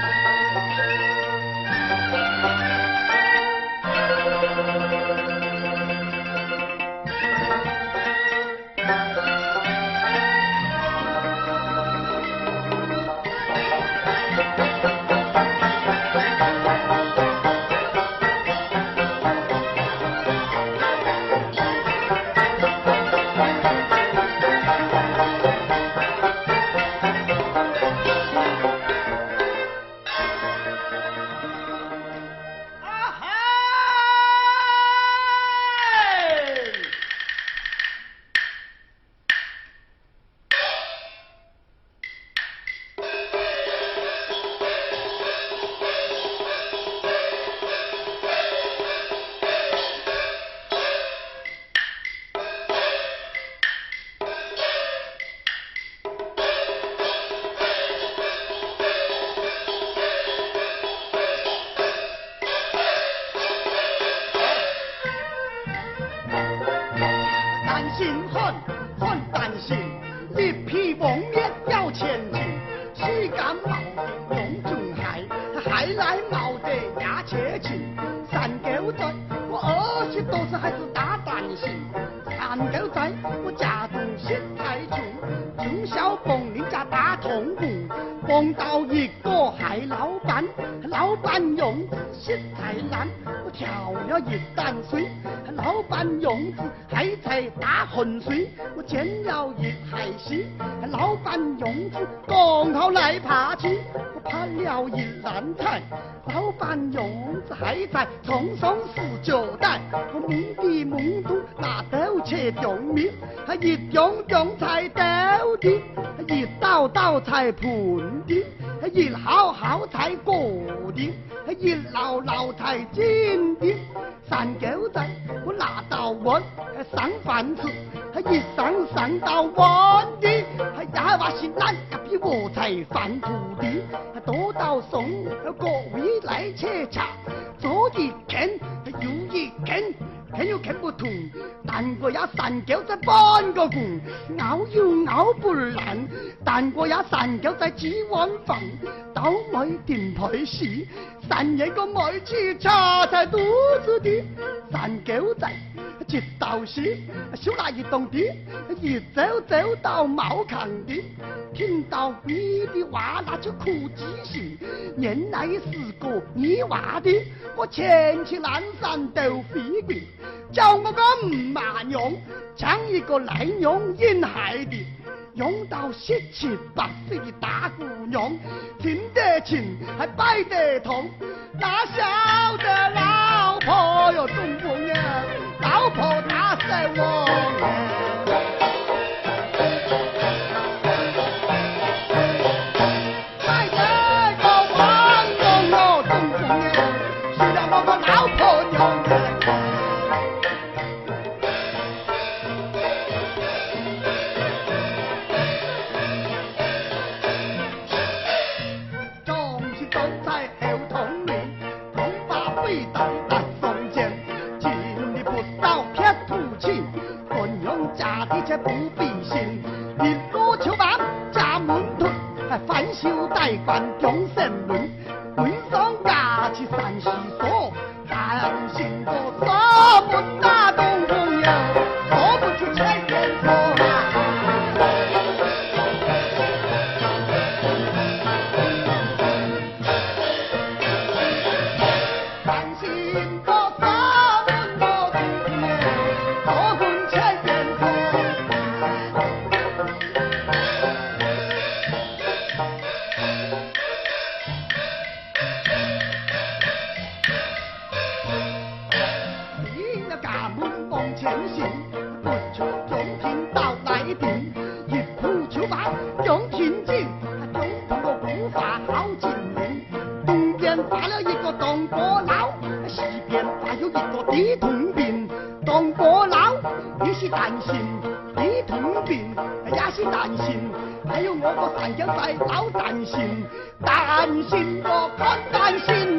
Música 太难，我跳了一担水，老板用子还在打浑水，我捡了一老板用子刚好来爬起，我爬了一篮菜，老板用子还在，匆匆四脚袋，我懵的懵懂，拿刀切种米，还一种种菜刀的，一刀刀菜盘的，一好好菜果的，一老老菜金的，三狗仔我拿到碗上饭吃，一上上到碗。兄，还大把心难，隔壁我才翻土地，还多到送各位来吃茶，左一啃，右一啃，啃又啃不通，但我也三狗在半个拱，咬又咬不烂，但我也三狗在几碗饭，倒霉顶牌戏，三爷个买起茶才肚子的，三狗仔。走走到茅坑地，听到你的话那就哭几声，原来是个泥娃的，我前去南山斗飞的，叫我个五马娘，将一个赖娘引孩的。用到十七八岁的大姑娘，听得清还摆得通，哪晓得老婆哟，中国娘，炮打在我们。修带冠中相信，不求中天到来定，一步求把中天进，中通个步法好精明。东边发了一个东坡佬，西边发有一个地通病。东坡佬也是担心，地通病也是担心，还有我个三江寨老担心，担心我可担心。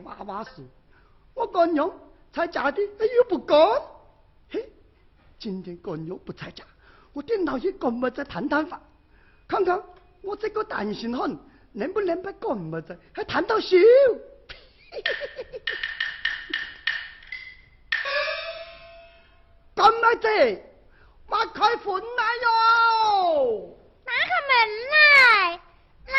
娃娃事，我干娘才嫁的又不干，嘿，今天干娘不在家，我点老爷干么子谈谈话，看看我这个担心很，能不能把干么子还谈到手？干么子？马 开门来哟！打开门来，来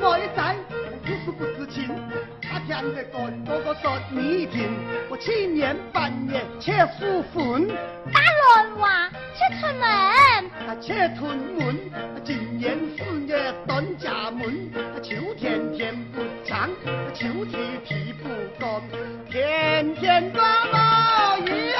我的仔不是不知情他天天跟哥哥说你听我去年半年去复婚打乱娃去春门啊去屯门今年四月登家门啊秋天天不长秋天皮不干天天刮毛雨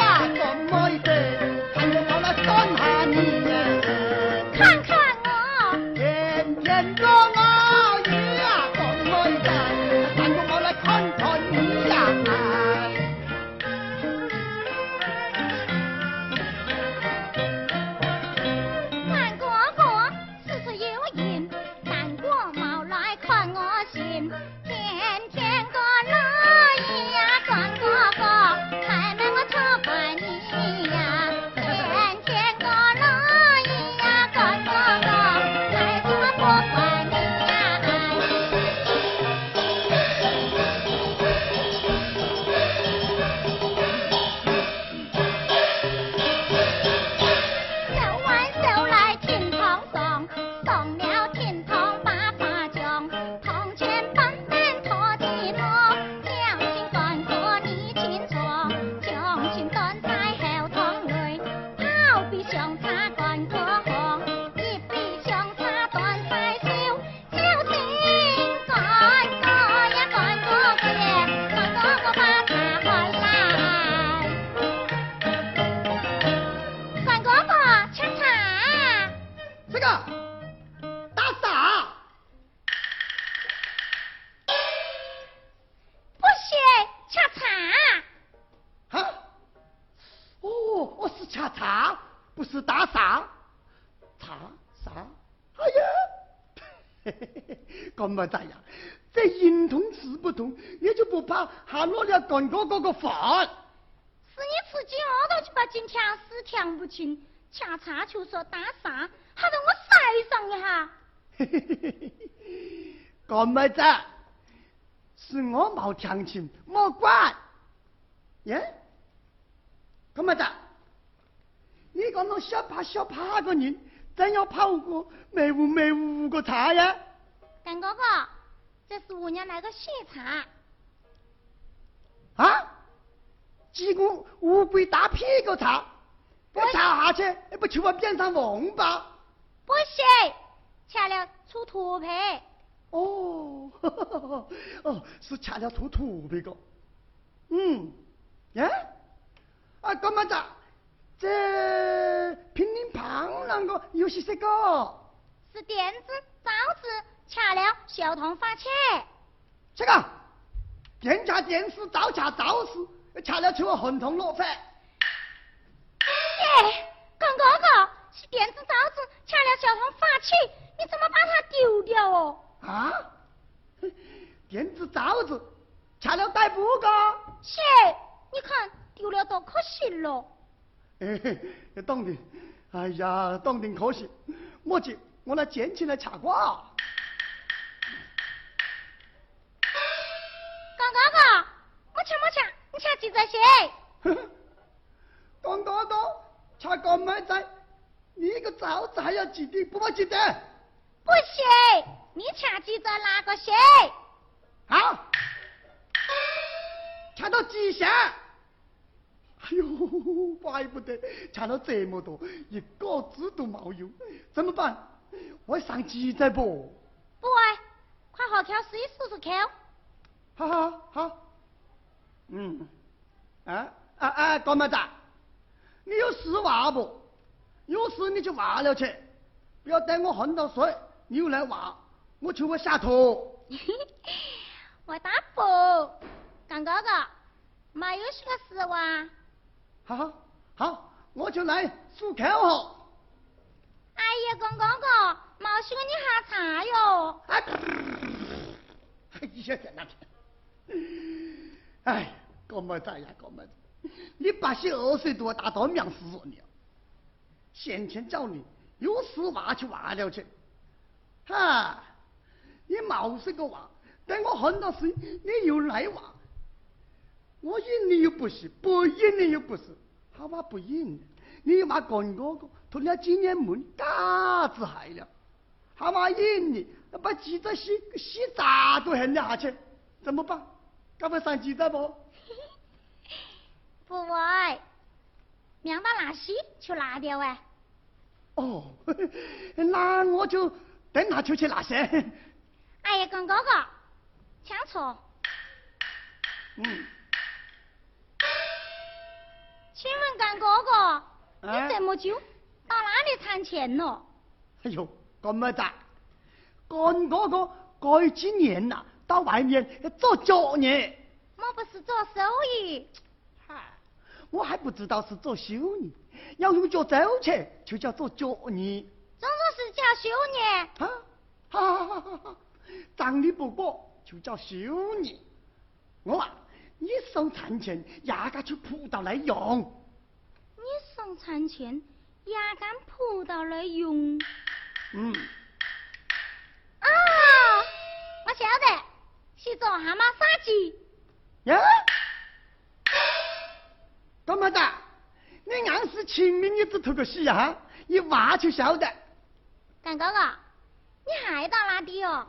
么子？是我冇听清，冇管。耶？咁么子？你讲那小怕小怕个人，真要跑过没屋没屋个茶呀？干哥哥，这是我娘来个喜茶。啊？几股乌龟打屁股茶，不茶下去，不就往边上王八？不行，吃了出土皮。哦，哦，是吃了吐吐的个。嗯，耶，啊，干嘛子？这乒铃乓啷个有些这个？是电子枣子，吃了小童发气。这个电掐电视，灶掐灶视，吃了就会红痛落饭。耶，干哥哥，是电子枣子，吃了小童发气，你怎么把它丢掉哦？啊？电子罩子，吃了逮不个？是，你看丢了多可惜了。嘿 嘿，懂的。哎呀，懂得可惜。莫急，我来捡起来吃瓜。干哥哥，没吃没吃，你吃几只鞋？呵呵，刚哥哥，吃干麦仔，你个枣子还要几滴，不把记得？不行，你吃几只哪个鞋？好，吃到极限。哎呦，怪不得抢了这么多，一个字都没有，怎么办？我上记载不？不会，快好口水试试看。好好好，嗯，啊啊啊，高妹子？你有事话不？有事你就话了去，不要等我喝到水，你又来话，我求我下头。我打不，干哥哥，没有些个事哇。好好好，我就来漱口哦。哎呀，干哥哥，没许个你喝茶哟。哎，哎呀天哪！哎，干么子呀？哥们子？你八十二岁都要打到命死你了！先前找你有事话就话了去，哈！你冒失个话，等我恨到死，你又来话，我应你又不是，不应你又不是，好吧不应，你又骂干哥哥，吞了几年门，嘎子害了。好嘛应你，把记者洗洗砸都恨了下去，怎么办？该不上记者不？不会，娘到哪西就拿掉哎。哦，那我就等下就去拿些。哎呀，干哥哥，抢错。嗯。请问干哥哥，你这么久到哪里谈钱了？哎呦，干么子？干哥哥过几年呐，到外面做脚呢。我不是做手艺。嗨，我还不知道是做修业，要用脚走去就叫做脚呢。总总是叫修业。啊，哈哈哈哈！长得不过就叫修你。我啊，你送餐钱，压根就扑到来用。你送餐钱，压根扑到来用。嗯。啊，我晓得，是做蛤蟆杀鸡。呀，干么子？你硬是清明你只偷个喜哈，一挖就晓得。干哥哥，你还到哪里哟？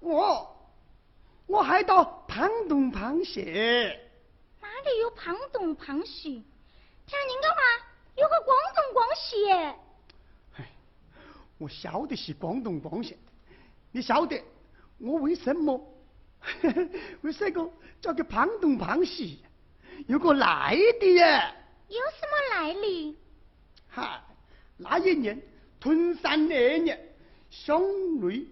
我，我还到胖东胖西。哪里有胖东胖西？听人家话，有个广东广西。哎，我晓得是广东广西，你晓得我为什么？为什么叫个胖东胖西？有个来的呀。有什么来历？哈，那一年屯山那年，乡内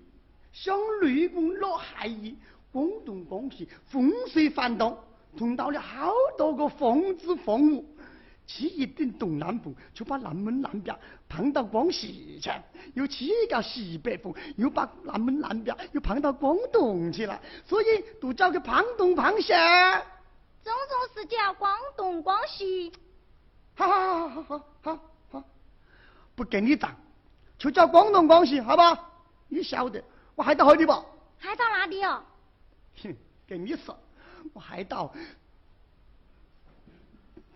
乡内公落海雨，广东广西风水翻动，碰到了好多个疯子疯母。起一顶东南风，就把南门南边碰到广西去；又起一个西北风，又把南门南边又碰到广东去了。所以都叫个胖东胖西。总总是叫广东广西。好好好好好好，不跟你账，就叫广东广西，好吧？你晓得我还到何里不？还到哪里哦？哼，跟你说，我还到。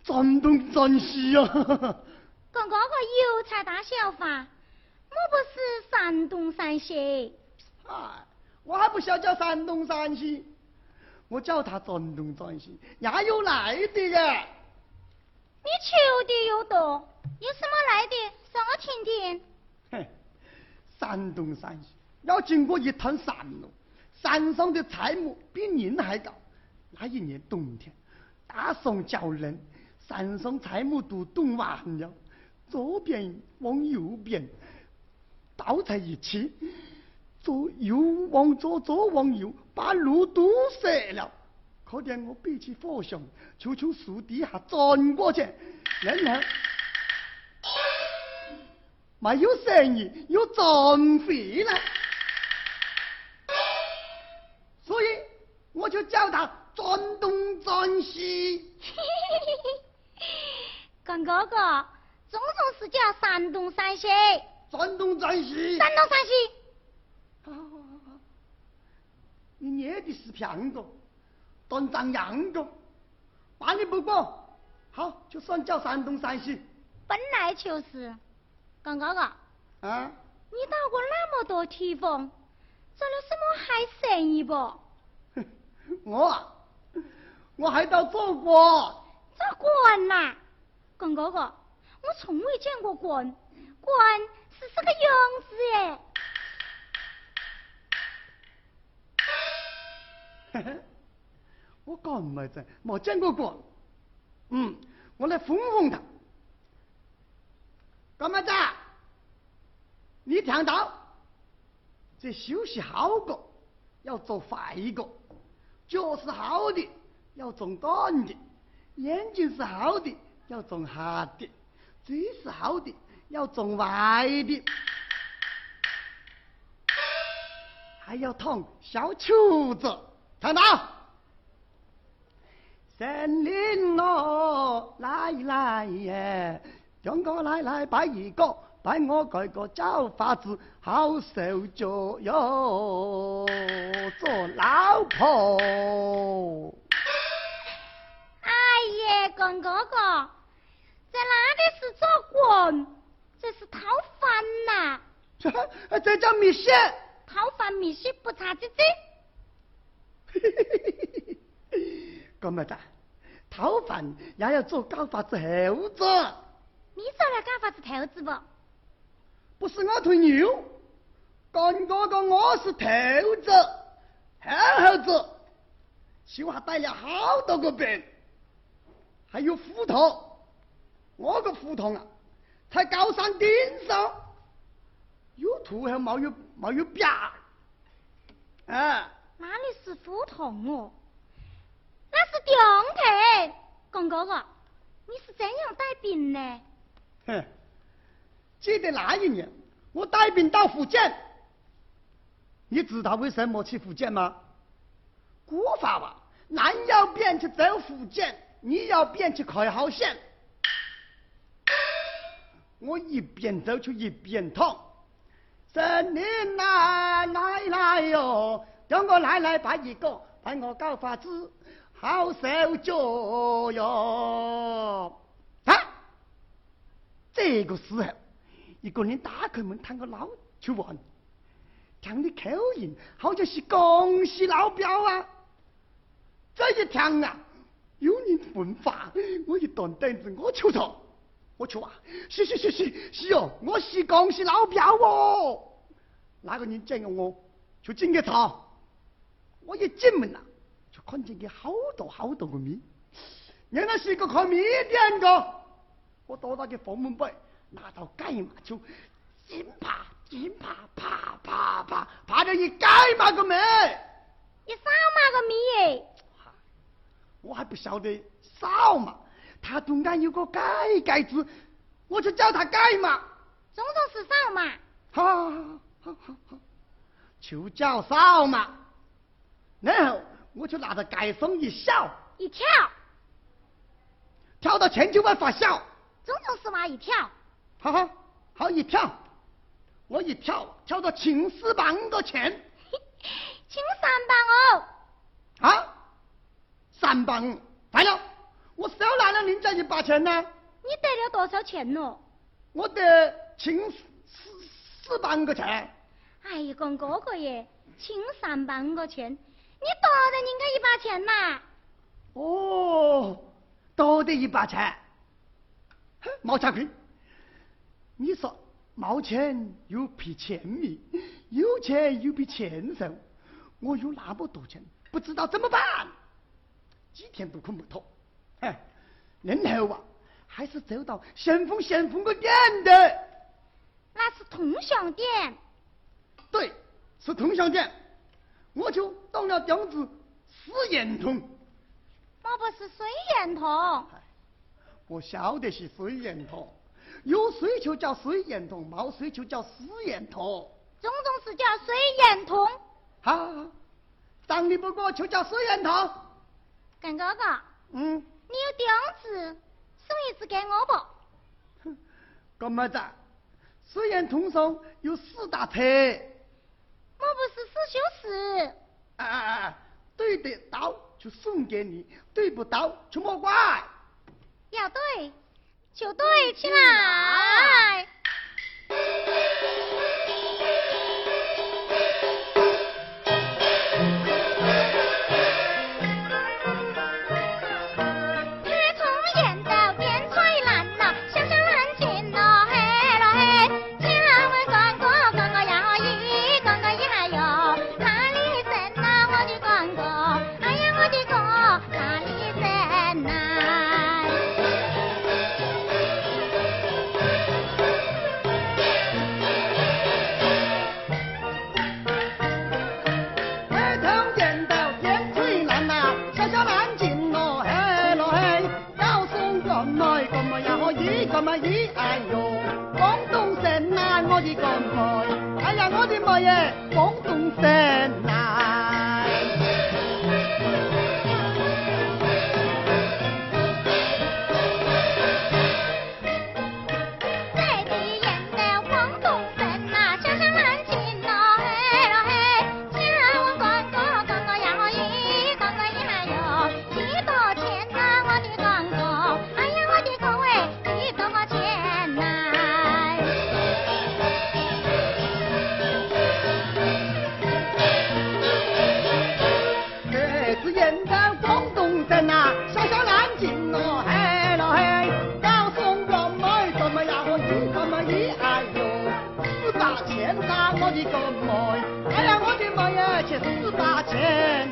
山东山西呀！跟哥哥油菜大小法，我不是山东山西。哎，我还不晓叫山东山西，我叫他山东山西，也有来的呀。你求的又多，有什么来的？说我听听。嘿，山东山西要经过一趟山路，山上的菜木比人还高。那一年冬天，大霜浇人。山上菜木都冻完了，左边往右边，倒在一起，左右往左，左往右，把路堵塞了。可怜我背起火熊，就从树底下钻过去，然后 没有生意，又撞废了，叫他转东转西。干哥哥，总总是叫山东山西。山东山西。山东山西。你捏的是片个，断章样个，办理不过，好，就算叫山东山西。本来就是，干哥哥。啊。你到过那么多地方，做了什么还生意不？我啊，我还到做过。做官呐？干哥哥，我从未见过官，官是这个样子哎。嘿嘿，我干么子没见过官？嗯，我来哄哄他。干么子？你听到？这休息好个要做坏个，脚是好的要种短的，眼睛是好的。要种下的，嘴是好的；要种歪的，还要捅小球子。看到？森林哦，来来耶，张哥来来摆一个，拜我这个找法子，好受脚哟，做老婆。哎呀，公哥哥。在哪里是做官？这是讨饭呐！这这叫米线。讨饭米线不差这这。干么的？讨饭也要做搞法子猴子。你做了搞法子猴子不？不是我推牛，干哥哥我是头子、好猴子，手还带了好多个兵，还有斧头。我个斧头啊，才高山顶上，有土还没有没有边啊！哪里是斧头哦，那是钉头。公哥哥，你是怎样带兵呢？哼，记得那一年我带兵到福建，你知道为什么去福建吗？古法吧，南要边去走福建，你要边去开好线。我一边走就一边痛，神灵来来来哟，叫我奶奶拜一个，拜我搞法子，好手脚哟。啊！这个时候，一个人打开门，探个老去问，听你口音，好像是恭喜老表啊。这一听啊，有人问话，我一断凳子，我求着。我去啊！是是是是是哦，我是恭喜老表哦。那个人见了我，就进个茶。我一进门呐，就看见个好多好多个米，原来是一个开米店的。我躲到个房门背，拿到盖嘛就紧爬紧爬，爬爬爬爬着一盖嘛个门，一扫嘛个米。我还不晓得扫嘛。他中间有个盖盖字，我就叫他盖嘛。总总是扫嘛。好，好，好，好好，就叫扫嘛。然后我就拿着盖松一笑，一跳，跳到千秋万发笑。总总是嘛一跳。好好好一跳，我一跳跳到秦四棒的前。秦三棒哦。啊，三棒，来了。我少拿了人家一把钱呢。你得了多少钱咯？我得清四四万个钱。哎呀，公哥哥耶，清三万个钱，你多得人家一把钱呐。哦，多得一把钱。毛家坤，你说毛钱又比钱米，有钱又比钱少，我有那么多钱，不知道怎么办，几天都困不脱。哎，然后啊，还是走到先锋先锋个店的，那是铜像店。对，是铜像店，我就动了钉子，四眼铜。我不是水眼铜。我晓得是水眼铜，有水就叫水眼铜，没水就叫石眼铜。总总是叫水眼铜。好，长得不过就叫水眼铜。干哥哥。嗯。你有钉子，送一只给我不？哼，干么子？虽然通上有四大车，我不是四修士。啊啊啊！对得到就送给你，对不到就莫怪。要对就对起来。一哎呦。Yeah.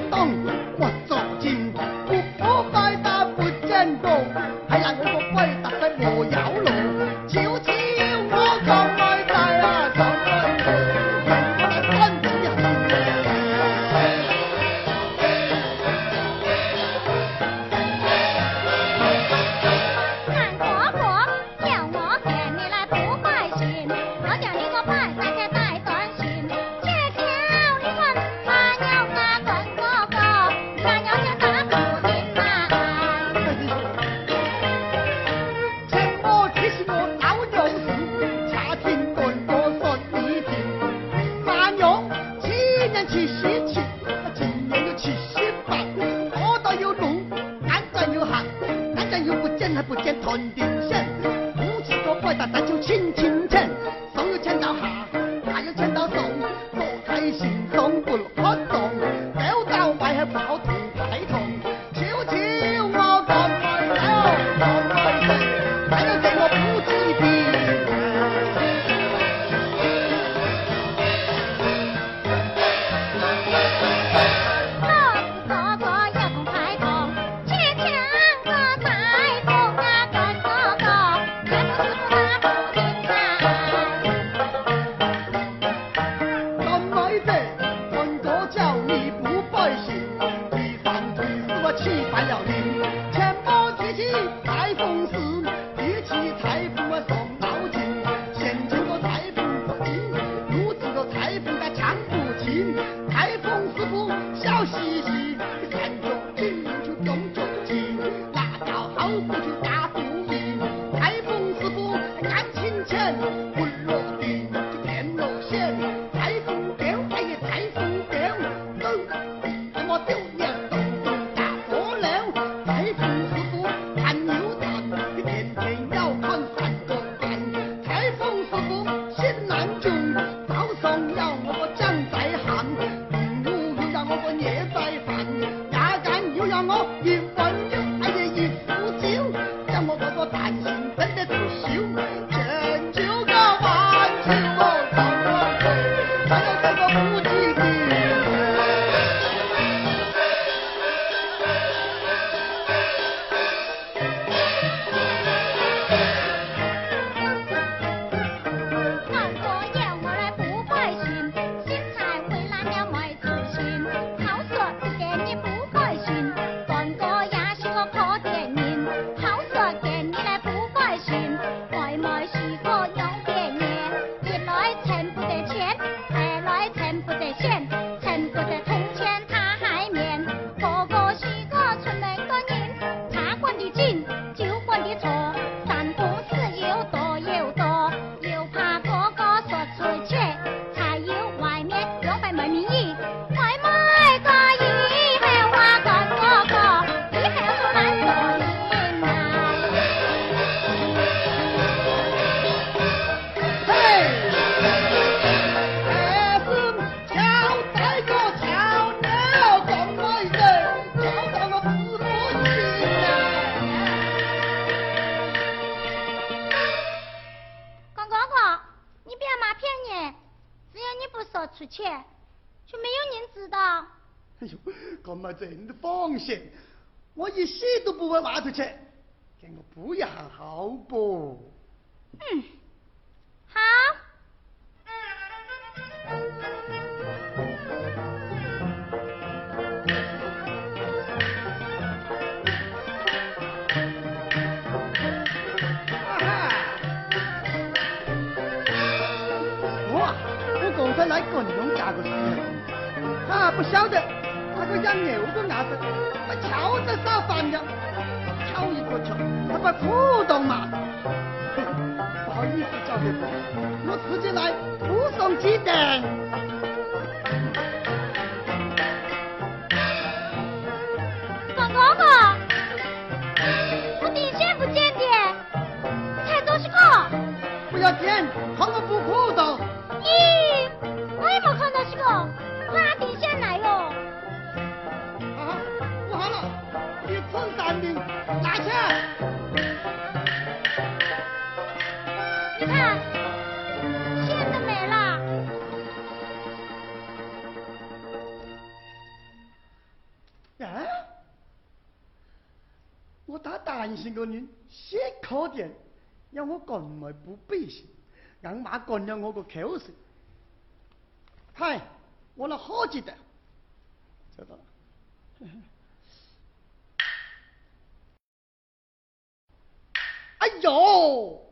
我那个养牛的拿着，把桥都烧翻了，敲一个球，他把土豆嘛，哼，不好意思叫你，我自己来，不送鸡蛋。放锅锅，我的确不见点，菜都是空，不要点。担心个人写考点，让我干来不必心，让妈干了我个口舌。嗨，我那好记得，知道了。哎呦！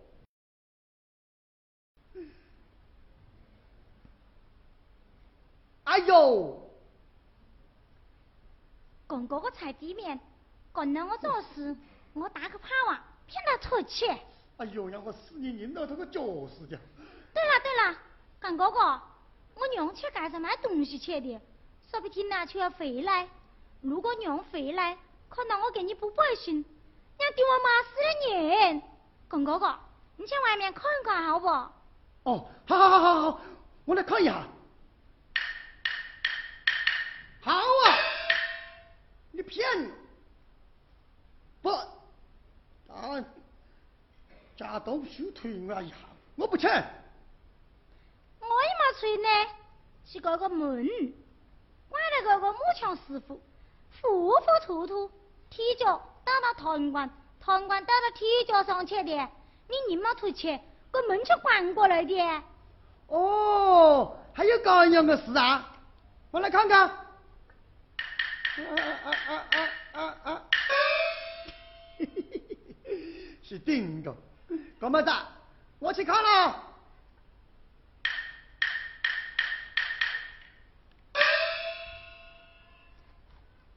哎呦！讲哥哥菜地面，干了我做事。我打个盼瓦，骗他出去。哎呦，让我死你拧到他个脚死的。对了对了，耿哥哥，我娘去街上买东西去的，说不定呢就要回来。如果娘回来，可能我给你不报你，要丢我妈死的人。干哥哥，你去外面看看好不？哦，好好好好好，我来看一下。好啊，你骗你，不。啊，家东西推我一下，我不去。我也没吹呢，是这个门，关了这个木墙师傅，糊糊涂涂，踢脚打到堂官，堂官打到踢脚上去的，你硬没推去，这门就关过来的。哦，还有这样的事啊？我来看看。啊啊啊啊啊啊！是定的，干么子？我去看了。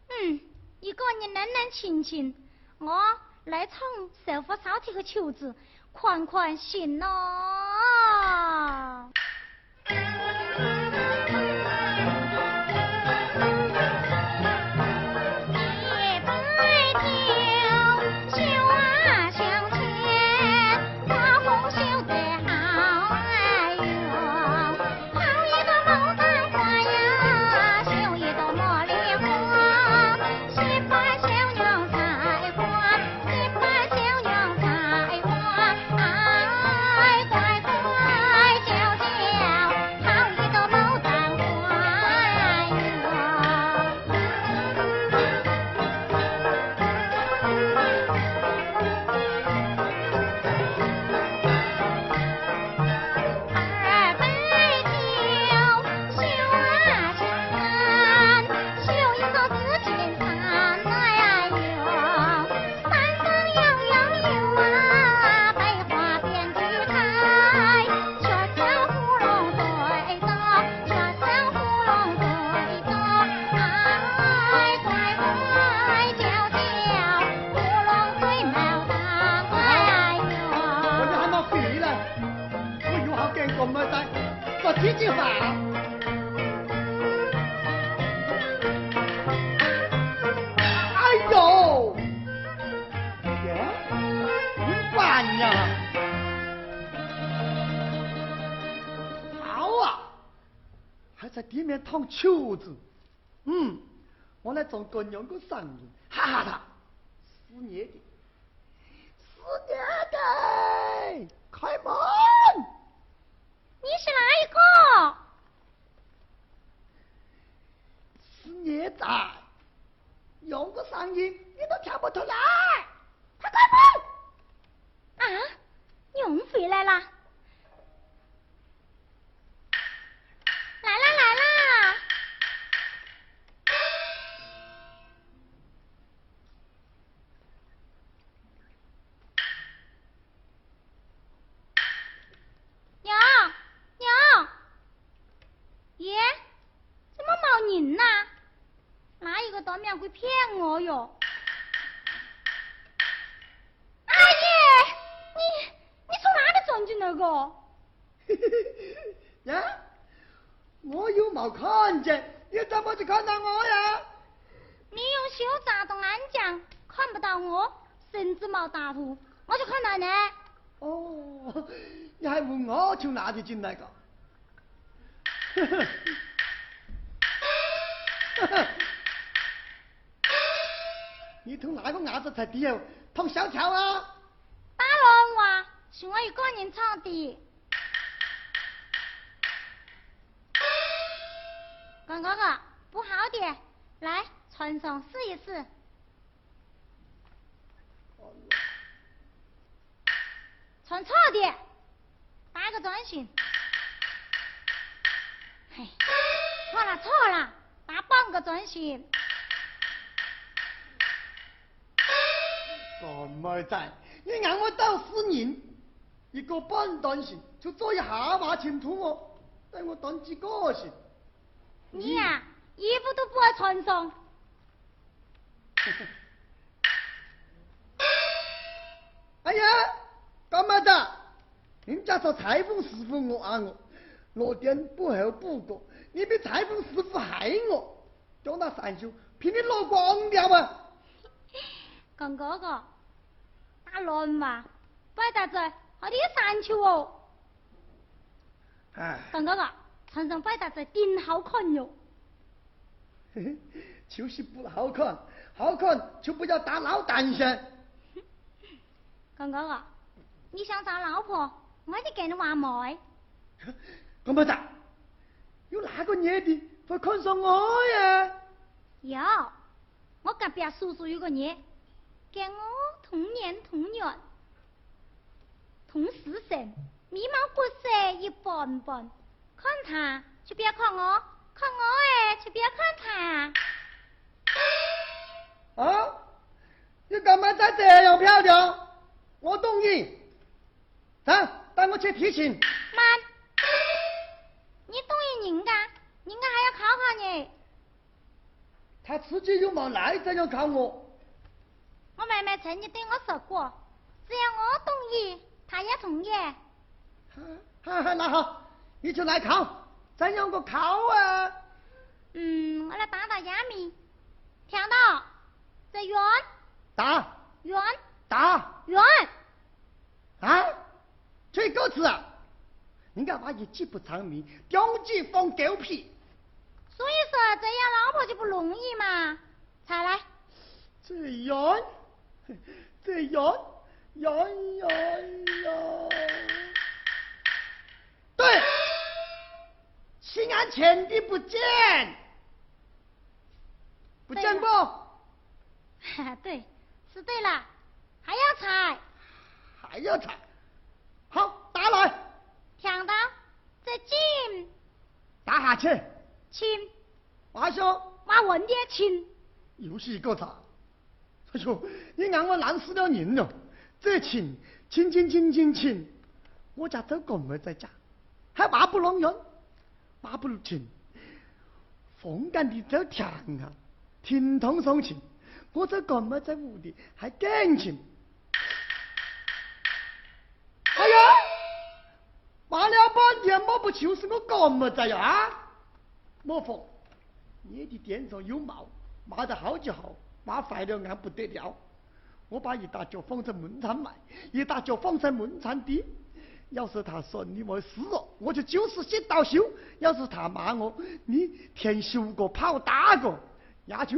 嗯，一个人冷冷清清，我来唱首副烧铁的求子，款款行咯。唱秋子，嗯，我来做个两个声音，哈哈他，四年的，四年的，开门！你是哪一个？四年在，用个声音你都听不出来，快开门！啊，娘回来了。哟！阿姨，你你从哪里钻进来的？呀，我又没看见，你怎么就看到我呀？你用袖扎到暗墙，看不到我，甚至没打脱，我就看到你。哦，你还问我从哪里进来的？你从哪个伢子才地哦？碰小乔啊？打龙哇，是我一个人唱的。刚哥哥，不好的，来船上试一试。穿错的，打个转型。嘿，错了错了，打半个转信。什么在？你让我到死人，一个半段行就做一下嘛清楚哦，带我当几个行？你呀，衣服都不爱穿上。哎呀，干嘛的？人家说裁缝师傅我啊我，落点不厚补过，你比裁缝师傅害我，叫那三袖，凭你落光掉啊！刚哥哥，打乱嘛，摆大嘴，好你三球哦。哎，当哥哥，穿上摆大子顶好看哟。嘿嘿，就是不好看，好看就不要打老单身。刚哥哥，你想找老婆，我就给你话媒。干么子？有哪个女的会看上我呀？有，我隔壁叔叔有个女，跟我同年同月，同时生，面貌骨色一般般，看他就不要看我，看我哎就不要看他。啊？你干嘛在这样漂亮？我同意。走，带我去提亲。慢，你同意人家，人家还要考考你。他自己又没来，怎样考我？我妹妹曾经对我说过，只要我同意，她也同意。哈哈，那好，你就来考，怎样个考啊？嗯，我来打打哑谜，听到？在圆。打。圆。打。圆。啊？吹狗子啊！人家话一句不长命，两句放狗屁。所以说，这样老婆就不容易嘛。才来。这样，这样，呀呀呀！对，西安前的不见，不见不？对，是对了，还要踩，还要踩。好，打来。听到？再进。打下去。亲。马兄。马问的亲。又是一个咋？哎呦，你让我难死了人了。这亲，亲亲亲亲亲，我家周公没在家，还骂不拢人？骂不亲。风干的走天啊，听筒送亲，我这公没在屋里，还感情。哎呀，骂了半天，莫不就是我干么子呀？啊，莫疯！你的店上有毛，骂得好就好，骂坏了俺不得了。我把一大脚放在门餐卖，一大脚放在门餐地。要是他说你没事了，我就就是些道休；要是他骂我，你天修个跑大个，那就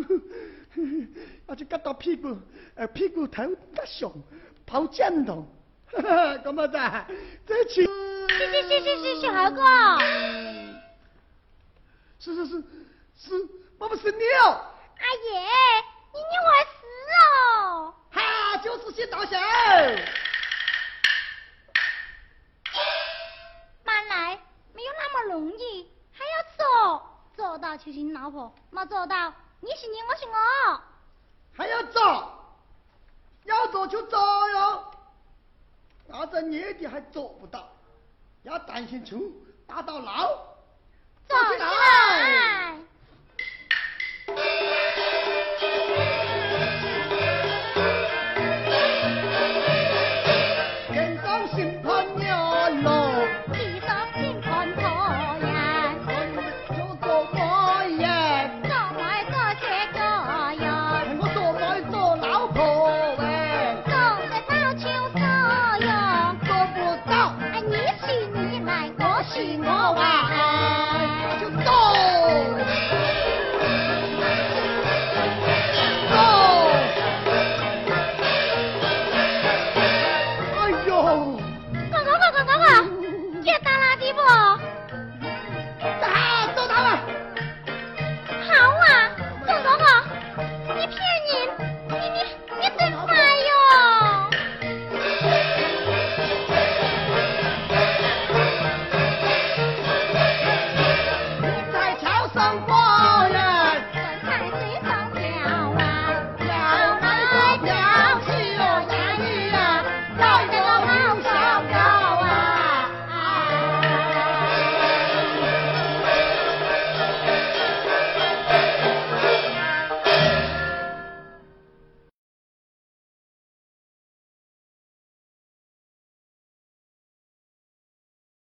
那就割到屁股，呃屁股头夹胸，跑肩头。哈哈，干么子？这亲？谢谢谢谢谢谢二哥。是是是是，我不是你哦。阿爷，你你我是哦。哈，就是些道秀。慢来，没有那么容易，还要做，做到就是你老婆，没做到，你是你，我是我。还要走，要走就走哟。那这夜的还做不到，要担心出打到牢，走起来。